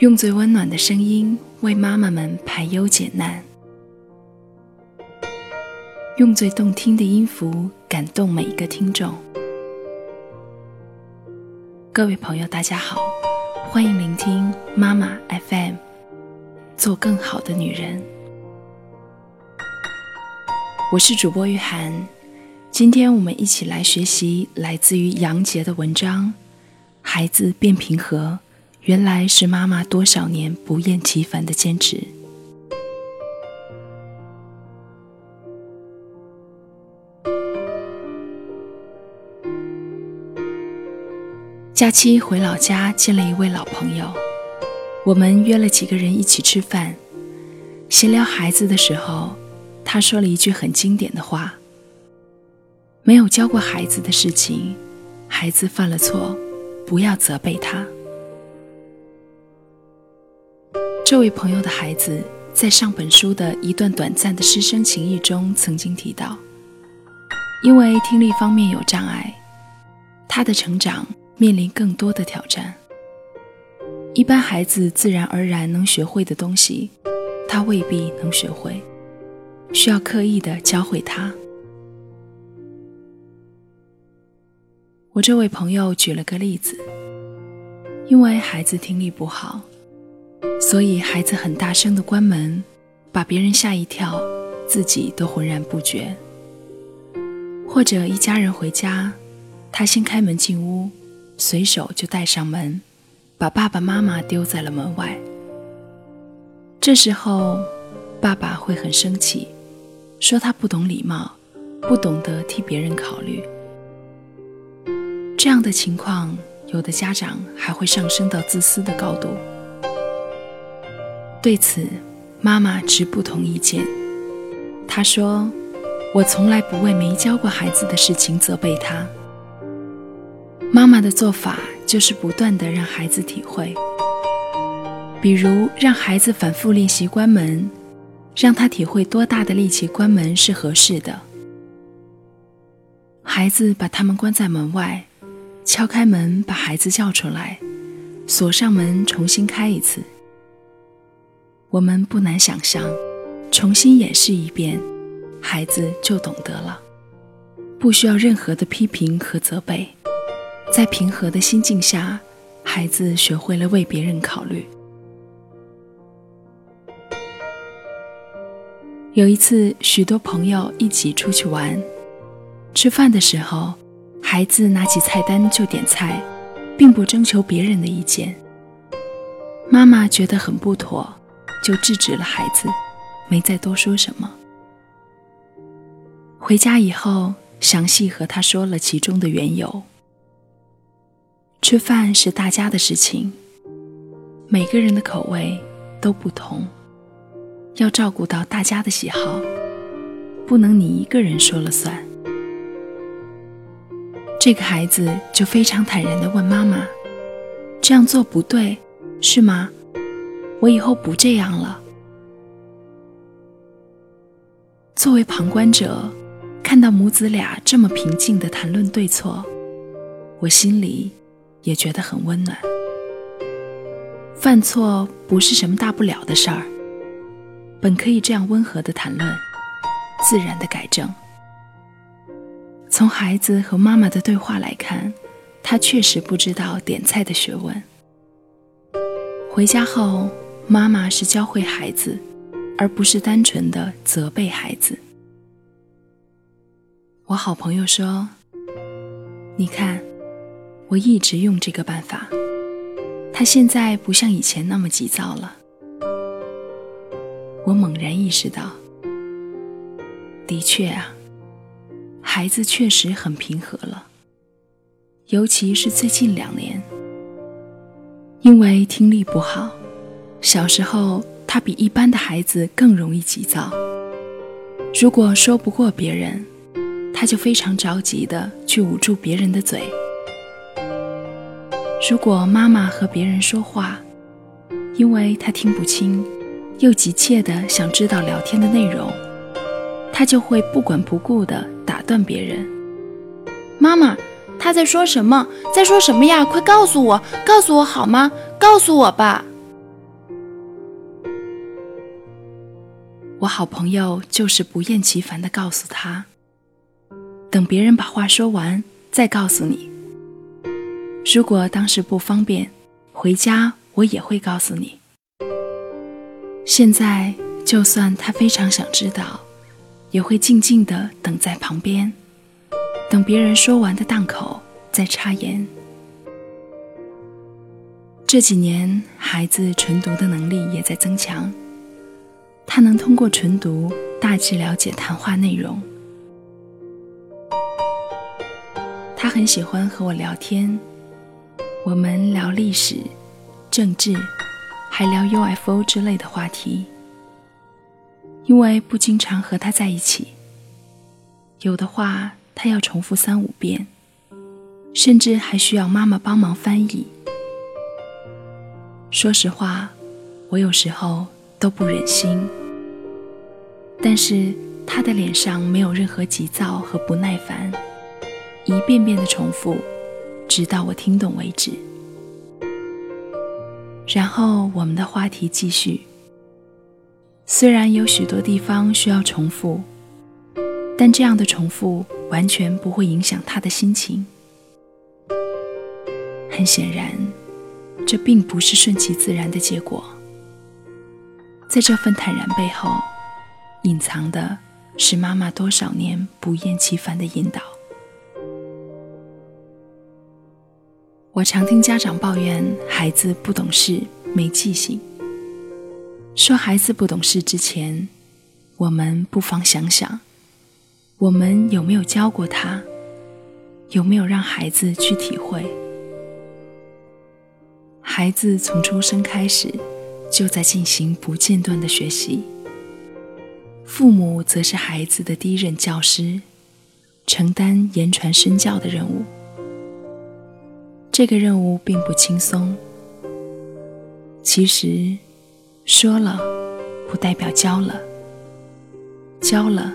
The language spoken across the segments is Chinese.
用最温暖的声音为妈妈们排忧解难，用最动听的音符感动每一个听众。各位朋友，大家好，欢迎聆听妈妈 FM，做更好的女人。我是主播玉涵，今天我们一起来学习来自于杨杰的文章《孩子变平和》。原来是妈妈多少年不厌其烦的坚持。假期回老家见了一位老朋友，我们约了几个人一起吃饭，闲聊孩子的时候，他说了一句很经典的话：“没有教过孩子的事情，孩子犯了错，不要责备他。”这位朋友的孩子在上本书的一段短暂的师生情谊中曾经提到，因为听力方面有障碍，他的成长面临更多的挑战。一般孩子自然而然能学会的东西，他未必能学会，需要刻意的教会他。我这位朋友举了个例子，因为孩子听力不好。所以，孩子很大声的关门，把别人吓一跳，自己都浑然不觉。或者一家人回家，他先开门进屋，随手就带上门，把爸爸妈妈丢在了门外。这时候，爸爸会很生气，说他不懂礼貌，不懂得替别人考虑。这样的情况，有的家长还会上升到自私的高度。对此，妈妈持不同意见。她说：“我从来不为没教过孩子的事情责备他。妈妈的做法就是不断的让孩子体会，比如让孩子反复练习关门，让他体会多大的力气关门是合适的。孩子把他们关在门外，敲开门把孩子叫出来，锁上门重新开一次。”我们不难想象，重新演示一遍，孩子就懂得了，不需要任何的批评和责备，在平和的心境下，孩子学会了为别人考虑。有一次，许多朋友一起出去玩，吃饭的时候，孩子拿起菜单就点菜，并不征求别人的意见，妈妈觉得很不妥。就制止了孩子，没再多说什么。回家以后，详细和他说了其中的缘由。吃饭是大家的事情，每个人的口味都不同，要照顾到大家的喜好，不能你一个人说了算。这个孩子就非常坦然地问妈妈：“这样做不对，是吗？”我以后不这样了。作为旁观者，看到母子俩这么平静的谈论对错，我心里也觉得很温暖。犯错不是什么大不了的事儿，本可以这样温和的谈论，自然的改正。从孩子和妈妈的对话来看，他确实不知道点菜的学问。回家后。妈妈是教会孩子，而不是单纯的责备孩子。我好朋友说：“你看，我一直用这个办法，他现在不像以前那么急躁了。”我猛然意识到，的确啊，孩子确实很平和了，尤其是最近两年，因为听力不好。小时候，他比一般的孩子更容易急躁。如果说不过别人，他就非常着急的去捂住别人的嘴。如果妈妈和别人说话，因为他听不清，又急切的想知道聊天的内容，他就会不管不顾的打断别人。妈妈，他在说什么？在说什么呀？快告诉我，告诉我好吗？告诉我吧。我好朋友就是不厌其烦地告诉他：“等别人把话说完再告诉你。如果当时不方便，回家我也会告诉你。现在就算他非常想知道，也会静静地等在旁边，等别人说完的档口再插言。这几年，孩子纯读的能力也在增强。”他能通过纯读大致了解谈话内容。他很喜欢和我聊天，我们聊历史、政治，还聊 UFO 之类的话题。因为不经常和他在一起，有的话他要重复三五遍，甚至还需要妈妈帮忙翻译。说实话，我有时候都不忍心。但是他的脸上没有任何急躁和不耐烦，一遍遍的重复，直到我听懂为止。然后我们的话题继续。虽然有许多地方需要重复，但这样的重复完全不会影响他的心情。很显然，这并不是顺其自然的结果。在这份坦然背后。隐藏的是妈妈多少年不厌其烦的引导。我常听家长抱怨孩子不懂事、没记性。说孩子不懂事之前，我们不妨想想，我们有没有教过他？有没有让孩子去体会？孩子从出生开始，就在进行不间断的学习。父母则是孩子的第一任教师，承担言传身教的任务。这个任务并不轻松。其实，说了不代表教了，教了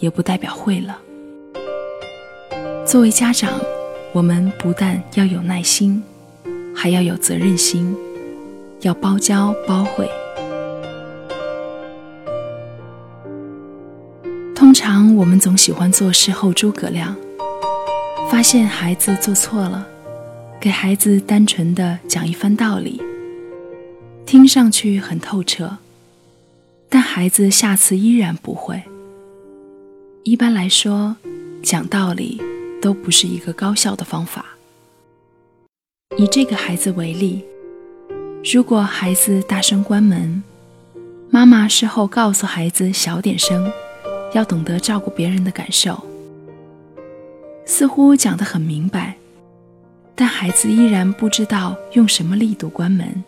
也不代表会了。作为家长，我们不但要有耐心，还要有责任心，要包教包会。常我们总喜欢做事后诸葛亮，发现孩子做错了，给孩子单纯的讲一番道理，听上去很透彻，但孩子下次依然不会。一般来说，讲道理都不是一个高效的方法。以这个孩子为例，如果孩子大声关门，妈妈事后告诉孩子小点声。要懂得照顾别人的感受，似乎讲得很明白，但孩子依然不知道用什么力度关门，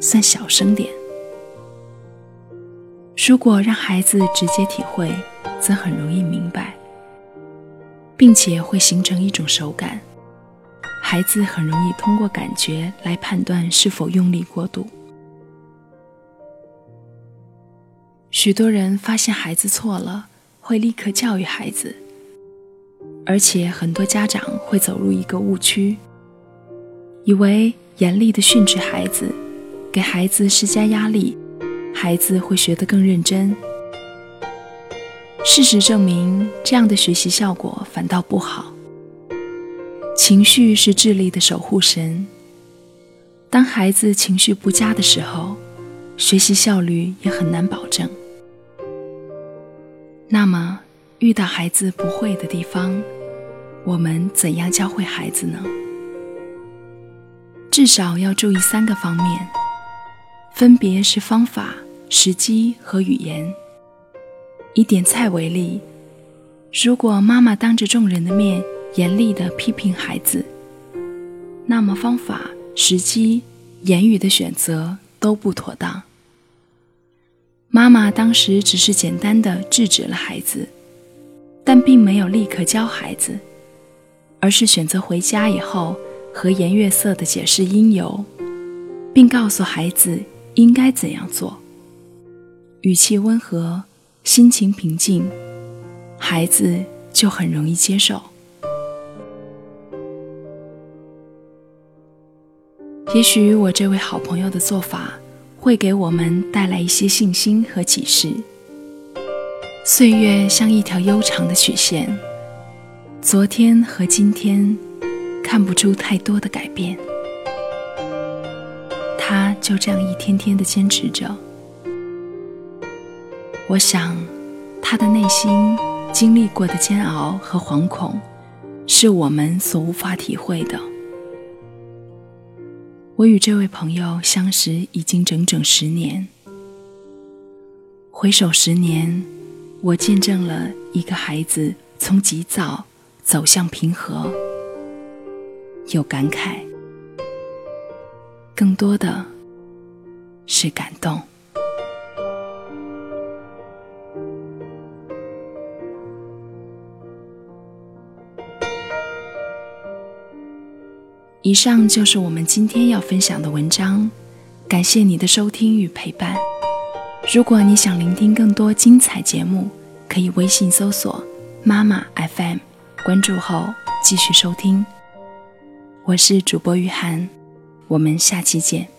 算小声点。如果让孩子直接体会，则很容易明白，并且会形成一种手感，孩子很容易通过感觉来判断是否用力过度。许多人发现孩子错了，会立刻教育孩子，而且很多家长会走入一个误区，以为严厉的训斥孩子，给孩子施加压力，孩子会学得更认真。事实证明，这样的学习效果反倒不好。情绪是智力的守护神，当孩子情绪不佳的时候。学习效率也很难保证。那么，遇到孩子不会的地方，我们怎样教会孩子呢？至少要注意三个方面，分别是方法、时机和语言。以点菜为例，如果妈妈当着众人的面严厉地批评孩子，那么方法、时机、言语的选择。都不妥当。妈妈当时只是简单的制止了孩子，但并没有立刻教孩子，而是选择回家以后和颜悦色的解释因由，并告诉孩子应该怎样做。语气温和，心情平静，孩子就很容易接受。也许我这位好朋友的做法会给我们带来一些信心和启示。岁月像一条悠长的曲线，昨天和今天看不出太多的改变。他就这样一天天的坚持着。我想，他的内心经历过的煎熬和惶恐，是我们所无法体会的。我与这位朋友相识已经整整十年，回首十年，我见证了一个孩子从急躁走向平和，有感慨，更多的是感动。以上就是我们今天要分享的文章，感谢你的收听与陪伴。如果你想聆听更多精彩节目，可以微信搜索“妈妈 FM”，关注后继续收听。我是主播雨涵，我们下期见。